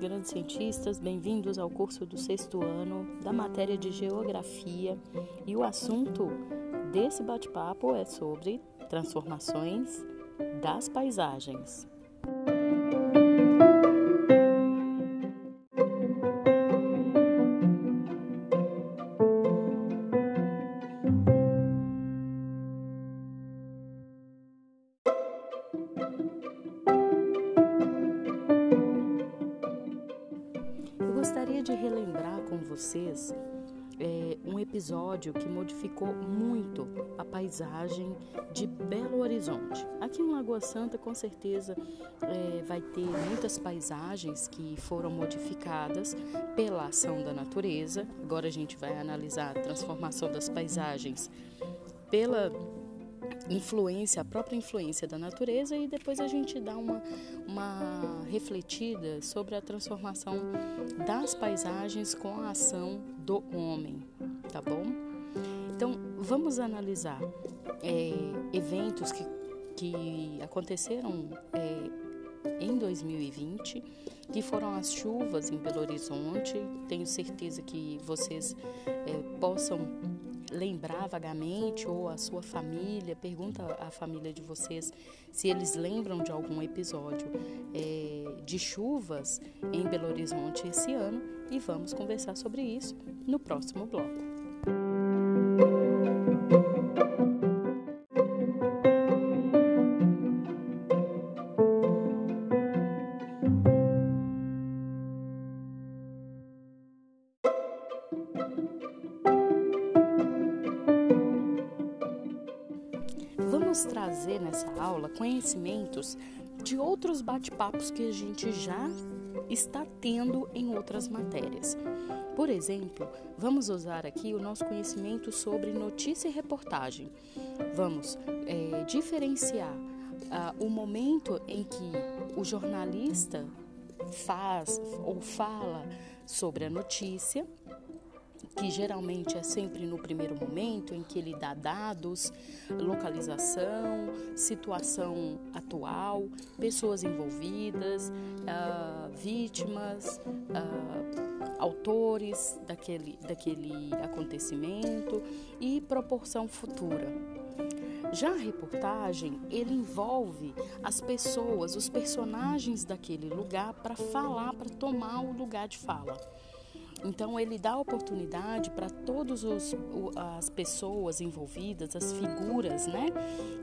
Grandes cientistas, bem-vindos ao curso do sexto ano da matéria de Geografia. E o assunto desse bate-papo é sobre transformações das paisagens. Gostaria de relembrar com vocês é, um episódio que modificou muito a paisagem de Belo Horizonte. Aqui em Lagoa Santa, com certeza, é, vai ter muitas paisagens que foram modificadas pela ação da natureza. Agora a gente vai analisar a transformação das paisagens pela influência, a própria influência da natureza e depois a gente dá uma, uma refletida sobre a transformação das paisagens com a ação do homem, tá bom? Então vamos analisar é, eventos que, que aconteceram é, em 2020, que foram as chuvas em Belo Horizonte. Tenho certeza que vocês é, possam lembrar vagamente ou a sua família, pergunta à família de vocês se eles lembram de algum episódio é, de chuvas em Belo Horizonte esse ano e vamos conversar sobre isso no próximo bloco. Bate-papos que a gente já está tendo em outras matérias. Por exemplo, vamos usar aqui o nosso conhecimento sobre notícia e reportagem. Vamos é, diferenciar uh, o momento em que o jornalista faz ou fala sobre a notícia que geralmente é sempre no primeiro momento em que ele dá dados, localização, situação atual, pessoas envolvidas, uh, vítimas, uh, autores daquele, daquele acontecimento e proporção futura. Já a reportagem, ele envolve as pessoas, os personagens daquele lugar para falar, para tomar o lugar de fala. Então ele dá oportunidade para todas as pessoas envolvidas, as figuras né,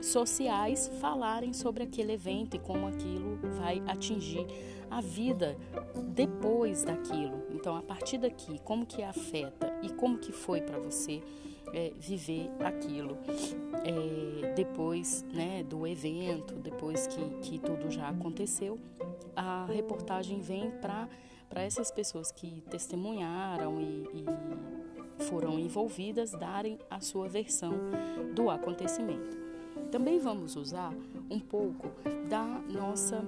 sociais, falarem sobre aquele evento e como aquilo vai atingir a vida depois daquilo. Então, a partir daqui, como que afeta e como que foi para você é, viver aquilo é, depois né, do evento, depois que, que tudo já aconteceu, a reportagem vem para para essas pessoas que testemunharam e, e foram envolvidas darem a sua versão do acontecimento. Também vamos usar um pouco da nossa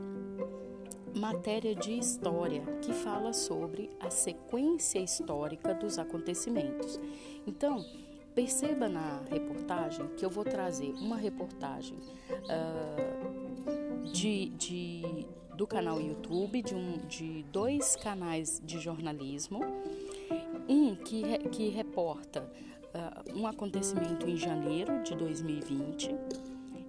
matéria de história que fala sobre a sequência histórica dos acontecimentos. Então, perceba na reportagem que eu vou trazer uma reportagem uh, de, de do canal YouTube, de, um, de dois canais de jornalismo, um que, que reporta uh, um acontecimento em janeiro de 2020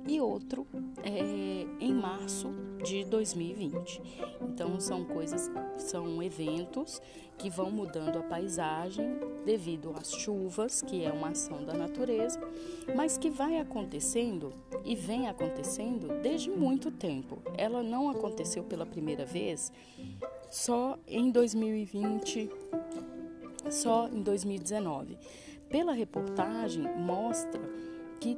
e outro é, em março de 2020. Então são coisas, são eventos que vão mudando a paisagem devido às chuvas, que é uma ação da natureza, mas que vai acontecendo e vem acontecendo desde muito tempo. Ela não aconteceu pela primeira vez só em 2020, só em 2019. Pela reportagem mostra que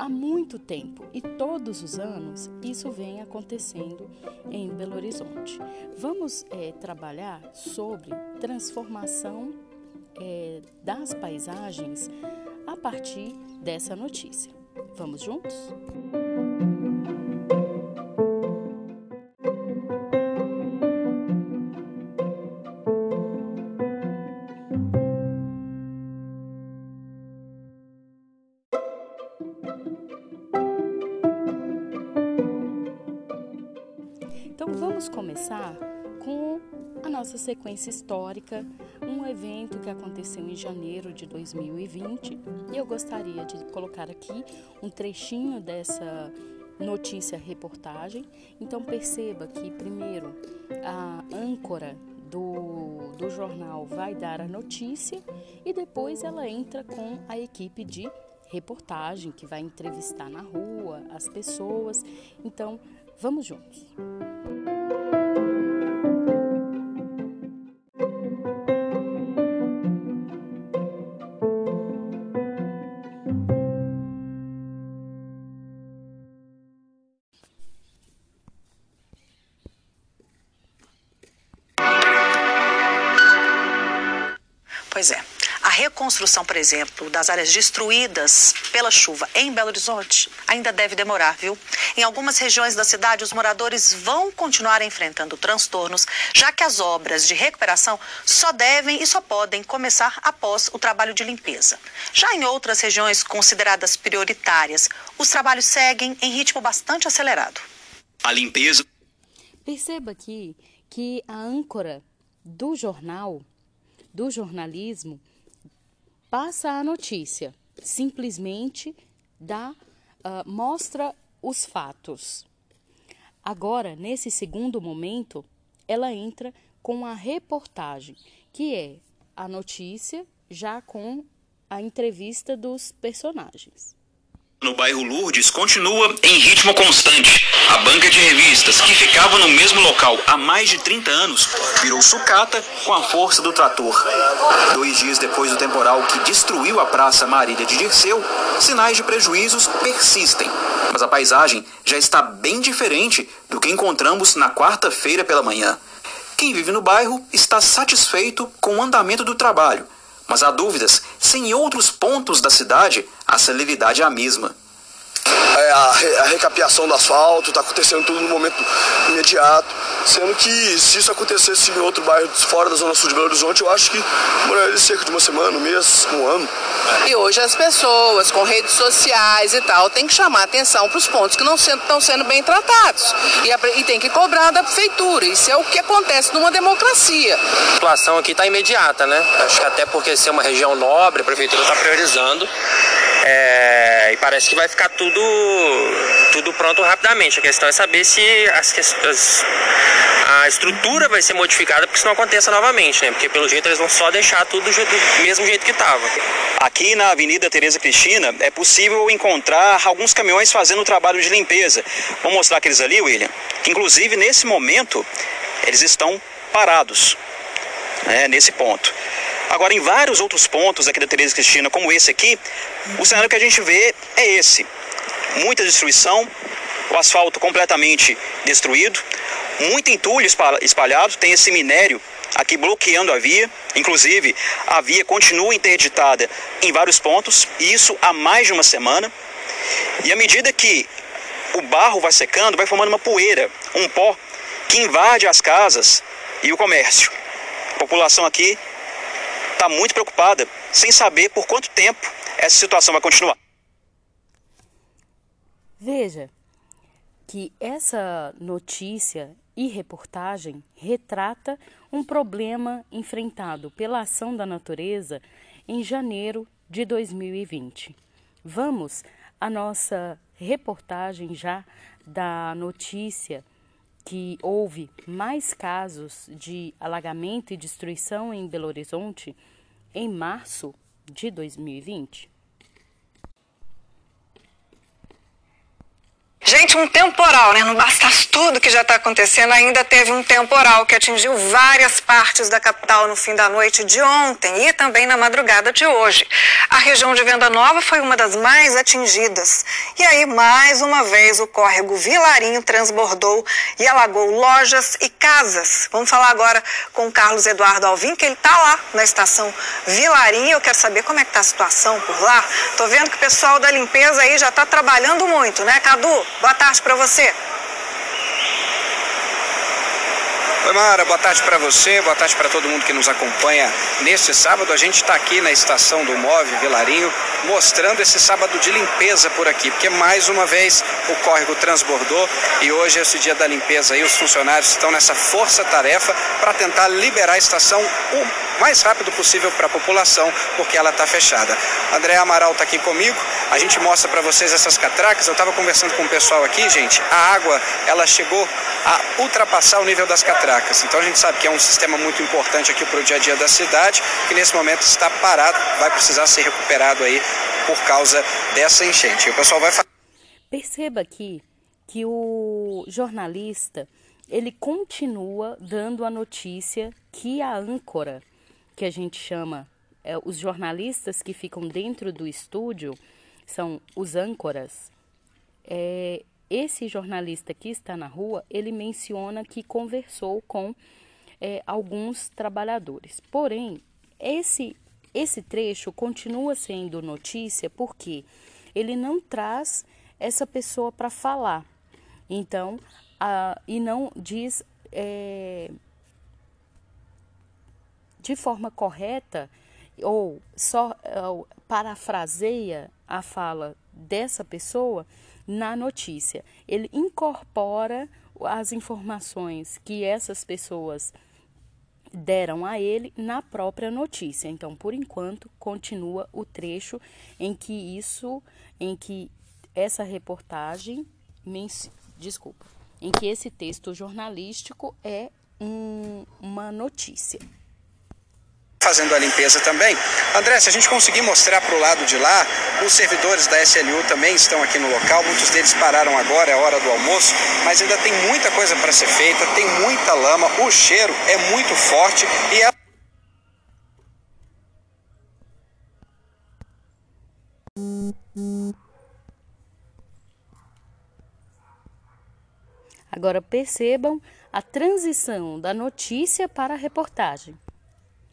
há muito tempo e todos os anos isso vem acontecendo em Belo Horizonte. Vamos é, trabalhar sobre transformação é, das paisagens a partir dessa notícia. Vamos juntos? Então vamos começar com a nossa sequência histórica, um evento que aconteceu em janeiro de 2020. E eu gostaria de colocar aqui um trechinho dessa notícia reportagem. Então perceba que primeiro a âncora do, do jornal vai dar a notícia e depois ela entra com a equipe de reportagem que vai entrevistar na rua as pessoas. Então, vamos juntos. Reconstrução, por exemplo, das áreas destruídas pela chuva em Belo Horizonte ainda deve demorar, viu? Em algumas regiões da cidade, os moradores vão continuar enfrentando transtornos, já que as obras de recuperação só devem e só podem começar após o trabalho de limpeza. Já em outras regiões consideradas prioritárias, os trabalhos seguem em ritmo bastante acelerado. A limpeza. Perceba aqui que a âncora do jornal do jornalismo passa a notícia, simplesmente dá, uh, mostra os fatos. Agora, nesse segundo momento, ela entra com a reportagem, que é a notícia já com a entrevista dos personagens no bairro Lourdes continua em ritmo constante. A banca de revistas, que ficava no mesmo local há mais de 30 anos, virou sucata com a força do trator. Dois dias depois do temporal que destruiu a Praça Marília de Dirceu, sinais de prejuízos persistem. Mas a paisagem já está bem diferente do que encontramos na quarta-feira pela manhã. Quem vive no bairro está satisfeito com o andamento do trabalho mas há dúvidas se em outros pontos da cidade a celeridade é a mesma. É, a, re, a recapeação do asfalto está acontecendo tudo no momento imediato, sendo que se isso acontecesse em outro bairro fora da zona sul de Belo Horizonte, eu acho que demoraria cerca de uma semana, um mês, um ano. E hoje as pessoas com redes sociais e tal têm que chamar atenção para os pontos que não estão sendo bem tratados e, a, e tem que cobrar da prefeitura. Isso é o que acontece numa democracia. A situação aqui está imediata, né? Acho que até porque ser uma região nobre, a prefeitura está priorizando. É, e parece que vai ficar tudo, tudo pronto rapidamente. A questão é saber se as, as, a estrutura vai ser modificada para que isso não aconteça novamente, né? Porque pelo jeito eles vão só deixar tudo do mesmo jeito que estava. Aqui na Avenida Tereza Cristina é possível encontrar alguns caminhões fazendo o trabalho de limpeza. Vou mostrar aqueles ali, William. Que inclusive nesse momento eles estão parados. Né, nesse ponto. Agora, em vários outros pontos aqui da Tereza Cristina, como esse aqui, o cenário que a gente vê é esse: muita destruição, o asfalto completamente destruído, muito entulho espalhado, tem esse minério aqui bloqueando a via, inclusive a via continua interditada em vários pontos, e isso há mais de uma semana. E à medida que o barro vai secando, vai formando uma poeira, um pó que invade as casas e o comércio. A população aqui está muito preocupada, sem saber por quanto tempo essa situação vai continuar. Veja que essa notícia e reportagem retrata um problema enfrentado pela ação da natureza em janeiro de 2020. Vamos à nossa reportagem já da notícia que houve mais casos de alagamento e destruição em Belo Horizonte em março de 2020. Gente, um temporal, né? Não bastasse tudo que já está acontecendo, ainda teve um temporal que atingiu várias partes da capital no fim da noite de ontem e também na madrugada de hoje. A região de Venda Nova foi uma das mais atingidas. E aí, mais uma vez, o córrego Vilarinho transbordou e alagou lojas e casas. Vamos falar agora com o Carlos Eduardo Alvim, que ele está lá na estação Vilarinho. Eu quero saber como é que está a situação por lá. Tô vendo que o pessoal da limpeza aí já está trabalhando muito, né, Cadu? Boa tarde para você. Mara, boa tarde para você, boa tarde para todo mundo que nos acompanha neste sábado. A gente está aqui na estação do Move Vilarinho, mostrando esse sábado de limpeza por aqui, porque mais uma vez o córrego transbordou e hoje é esse dia da limpeza e os funcionários estão nessa força-tarefa para tentar liberar a estação o mais rápido possível para a população, porque ela está fechada. André Amaral está aqui comigo, a gente mostra para vocês essas catracas. Eu estava conversando com o pessoal aqui, gente, a água ela chegou a ultrapassar o nível das catracas. Então a gente sabe que é um sistema muito importante aqui para o dia a dia da cidade, que nesse momento está parado, vai precisar ser recuperado aí por causa dessa enchente. E o pessoal vai Perceba aqui que o jornalista ele continua dando a notícia que a âncora, que a gente chama, é, os jornalistas que ficam dentro do estúdio, são os âncoras. É, esse jornalista que está na rua, ele menciona que conversou com é, alguns trabalhadores. Porém, esse, esse trecho continua sendo notícia porque ele não traz essa pessoa para falar. Então, a, e não diz é, de forma correta ou só ou, parafraseia a fala dessa pessoa na notícia. Ele incorpora as informações que essas pessoas deram a ele na própria notícia. Então, por enquanto, continua o trecho em que isso, em que essa reportagem, desculpa, em que esse texto jornalístico é um, uma notícia fazendo a limpeza também. André, se a gente conseguir mostrar para o lado de lá, os servidores da SLU também estão aqui no local, muitos deles pararam agora, é hora do almoço, mas ainda tem muita coisa para ser feita, tem muita lama, o cheiro é muito forte e é Agora percebam a transição da notícia para a reportagem.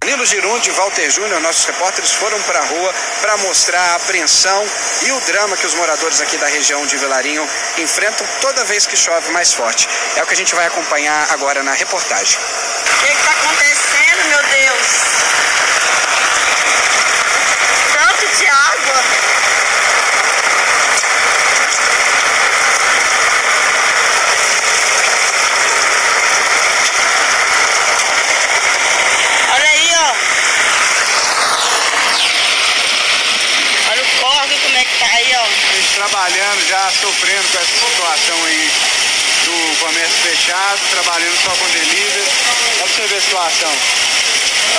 Nilo Girundi e Walter Júnior, nossos repórteres, foram para a rua para mostrar a apreensão e o drama que os moradores aqui da região de Vilarinho enfrentam toda vez que chove mais forte. É o que a gente vai acompanhar agora na reportagem. O que está acontecendo, meu Deus? Tanto de água. Trabalhando já, sofrendo com essa situação aí do comércio fechado, trabalhando só com delivery. Olha você ver a situação.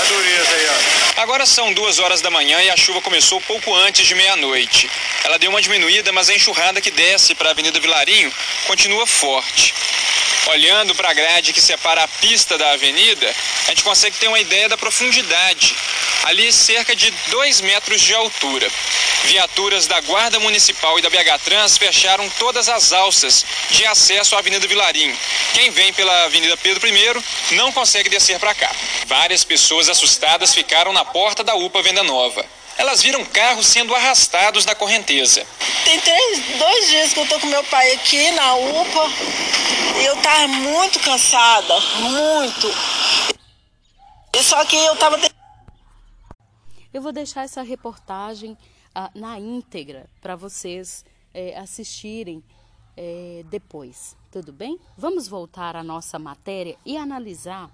A dureza aí, ó. Agora são duas horas da manhã e a chuva começou pouco antes de meia-noite. Ela deu uma diminuída, mas a enxurrada que desce para a Avenida Vilarinho continua forte. Olhando para a grade que separa a pista da avenida, a gente consegue ter uma ideia da profundidade. Ali, cerca de 2 metros de altura. Viaturas da Guarda Municipal e da BH Trans fecharam todas as alças de acesso à Avenida Vilarim. Quem vem pela Avenida Pedro I não consegue descer para cá. Várias pessoas assustadas ficaram na porta da UPA Venda Nova. Elas viram carros sendo arrastados na correnteza. Tem três, dois dias que eu tô com meu pai aqui na UPA e eu tava muito cansada, muito. E só que eu tava. Eu vou deixar essa reportagem na íntegra para vocês é, assistirem é, depois, tudo bem? Vamos voltar à nossa matéria e analisar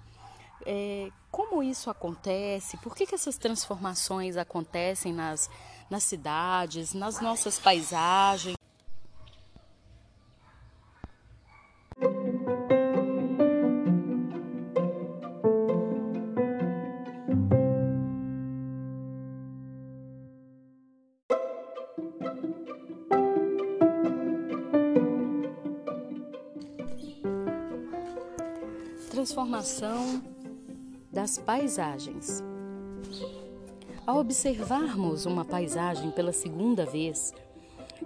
é, como isso acontece, por que, que essas transformações acontecem nas, nas cidades, nas nossas paisagens. Transformação das paisagens. Ao observarmos uma paisagem pela segunda vez,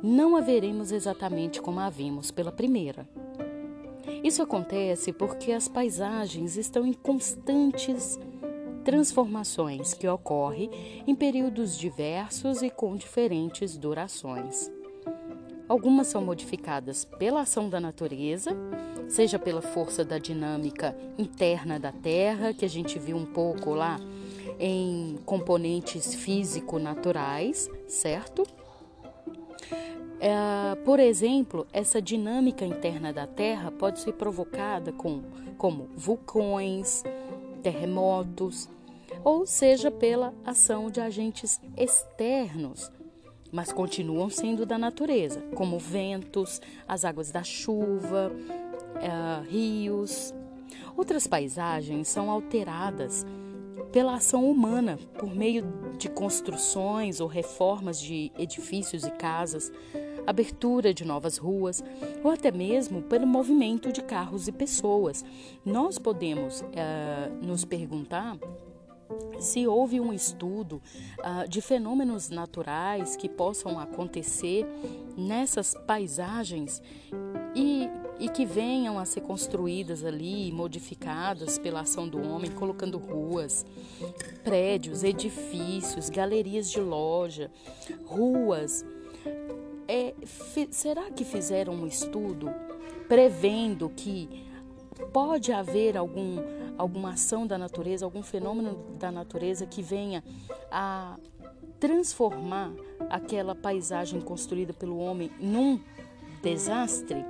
não a veremos exatamente como a vimos pela primeira. Isso acontece porque as paisagens estão em constantes transformações que ocorrem em períodos diversos e com diferentes durações. Algumas são modificadas pela ação da natureza, seja pela força da dinâmica interna da Terra, que a gente viu um pouco lá em componentes físico-naturais, certo? É, por exemplo, essa dinâmica interna da Terra pode ser provocada com, como vulcões, terremotos, ou seja pela ação de agentes externos, mas continuam sendo da natureza, como ventos, as águas da chuva, uh, rios. Outras paisagens são alteradas pela ação humana, por meio de construções ou reformas de edifícios e casas, abertura de novas ruas ou até mesmo pelo movimento de carros e pessoas. Nós podemos uh, nos perguntar se houve um estudo uh, de fenômenos naturais que possam acontecer nessas paisagens e, e que venham a ser construídas ali, modificadas pela ação do homem, colocando ruas, prédios, edifícios, galerias de loja, ruas. É, será que fizeram um estudo prevendo que pode haver algum alguma ação da natureza, algum fenômeno da natureza que venha a transformar aquela paisagem construída pelo homem num desastre?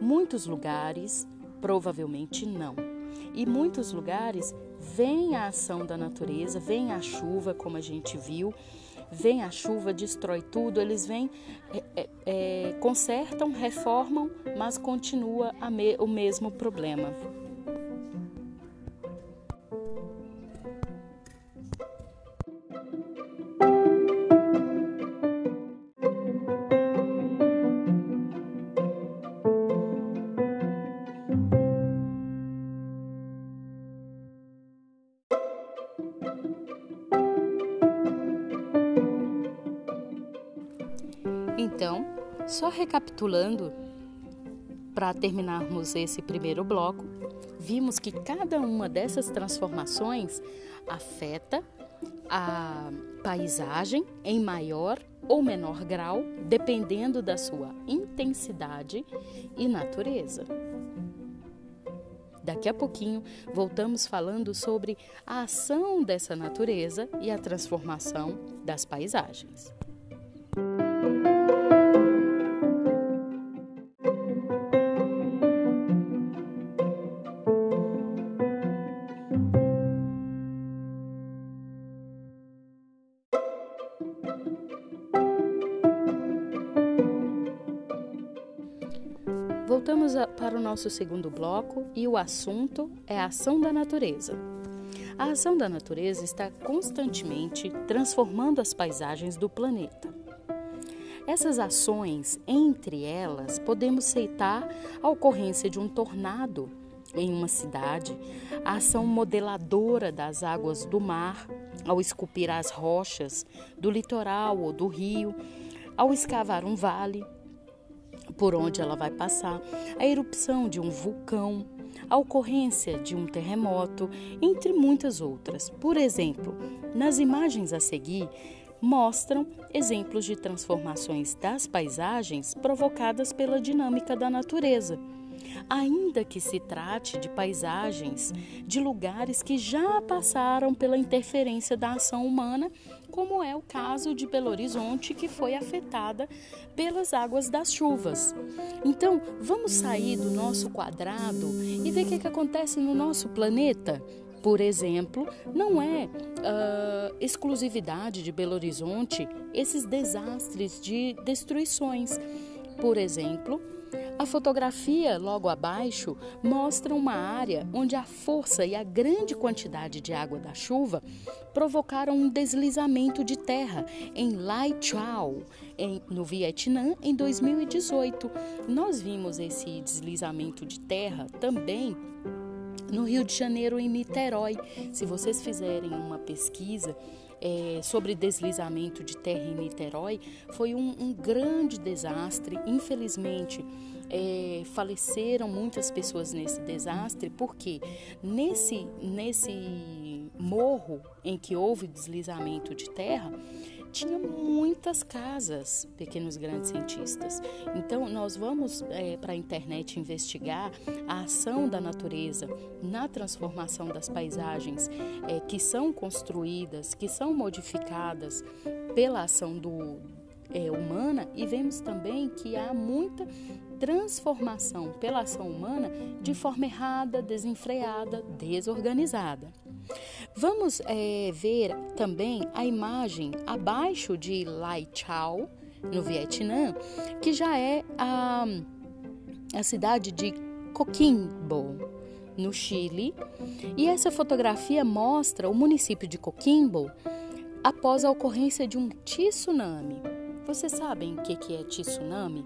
Muitos lugares, provavelmente não. E muitos lugares vem a ação da natureza, vem a chuva, como a gente viu, vem a chuva, destrói tudo, eles vêm, é, é, é consertam, reformam, mas continua me, o mesmo problema. Recapitulando, para terminarmos esse primeiro bloco, vimos que cada uma dessas transformações afeta a paisagem em maior ou menor grau, dependendo da sua intensidade e natureza. Daqui a pouquinho voltamos falando sobre a ação dessa natureza e a transformação das paisagens. Voltamos para o nosso segundo bloco e o assunto é a ação da natureza. A ação da natureza está constantemente transformando as paisagens do planeta. Essas ações, entre elas, podemos citar a ocorrência de um tornado em uma cidade, a ação modeladora das águas do mar ao esculpir as rochas do litoral ou do rio, ao escavar um vale, por onde ela vai passar, a erupção de um vulcão, a ocorrência de um terremoto, entre muitas outras. Por exemplo, nas imagens a seguir, mostram exemplos de transformações das paisagens provocadas pela dinâmica da natureza. Ainda que se trate de paisagens de lugares que já passaram pela interferência da ação humana como é o caso de Belo Horizonte, que foi afetada pelas águas das chuvas. Então, vamos sair do nosso quadrado e ver o que, que acontece no nosso planeta? Por exemplo, não é uh, exclusividade de Belo Horizonte esses desastres de destruições. Por exemplo, a fotografia logo abaixo mostra uma área onde a força e a grande quantidade de água da chuva provocaram um deslizamento de terra em Lai Chau, em, no Vietnã, em 2018. Nós vimos esse deslizamento de terra também no Rio de Janeiro, em Niterói. Se vocês fizerem uma pesquisa, é, sobre deslizamento de terra em Niterói foi um, um grande desastre. Infelizmente, é, faleceram muitas pessoas nesse desastre, porque nesse, nesse morro em que houve deslizamento de terra, tinha muitas casas, pequenos grandes cientistas. Então, nós vamos é, para a internet investigar a ação da natureza na transformação das paisagens é, que são construídas, que são modificadas pela ação do, é, humana e vemos também que há muita transformação pela ação humana de forma errada, desenfreada, desorganizada. Vamos é, ver também a imagem abaixo de Lai Chau, no Vietnã, que já é a, a cidade de Coquimbo, no Chile. E essa fotografia mostra o município de Coquimbo após a ocorrência de um tsunami. Vocês sabem o que é tsunami?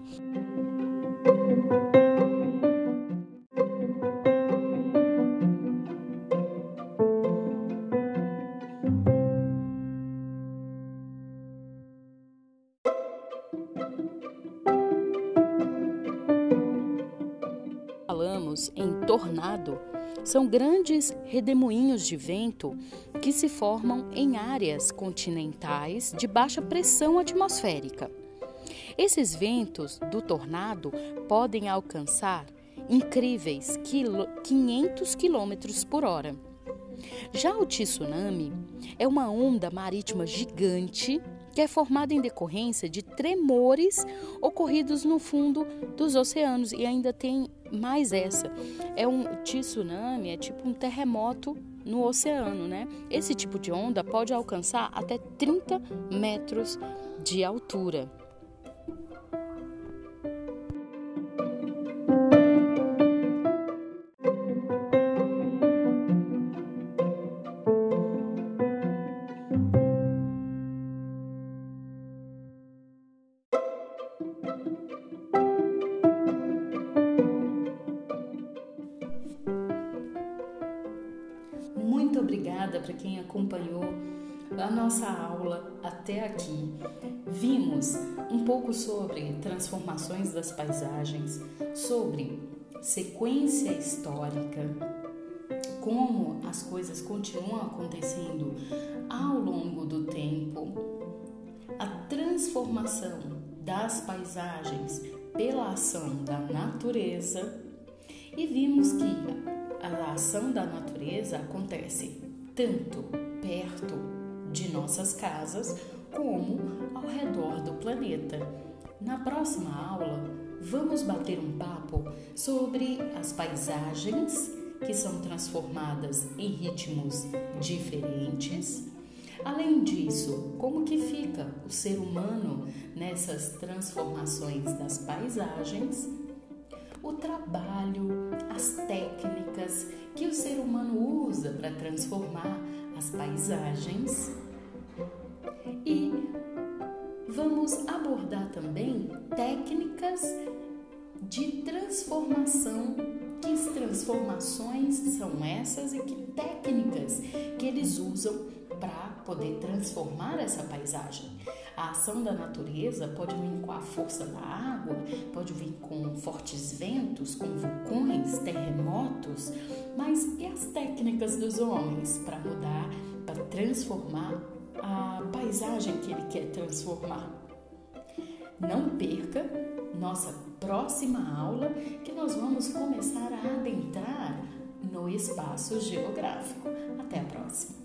Falamos em tornado são grandes redemoinhos de vento que se formam em áreas continentais de baixa pressão atmosférica. Esses ventos do tornado podem alcançar incríveis 500 km por hora. Já o tsunami é uma onda marítima gigante que é formada em decorrência de tremores ocorridos no fundo dos oceanos e ainda tem mais essa. É um tsunami, é tipo um terremoto no oceano, né? Esse tipo de onda pode alcançar até 30 metros de altura. Nossa aula até aqui. Vimos um pouco sobre transformações das paisagens, sobre sequência histórica, como as coisas continuam acontecendo ao longo do tempo, a transformação das paisagens pela ação da natureza e vimos que a ação da natureza acontece tanto perto de nossas casas como ao redor do planeta. Na próxima aula, vamos bater um papo sobre as paisagens que são transformadas em ritmos diferentes. Além disso, como que fica o ser humano nessas transformações das paisagens? O trabalho, as técnicas que o ser humano usa para transformar as paisagens. E vamos abordar também técnicas de transformação. Que transformações são essas e que técnicas que eles usam para poder transformar essa paisagem? A ação da natureza pode vir com a força da água, pode vir com fortes ventos, com vulcões, terremotos, mas e as técnicas dos homens para mudar, para transformar a paisagem que ele quer transformar? Não perca nossa próxima aula que nós vamos começar a adentrar no espaço geográfico. Até a próxima!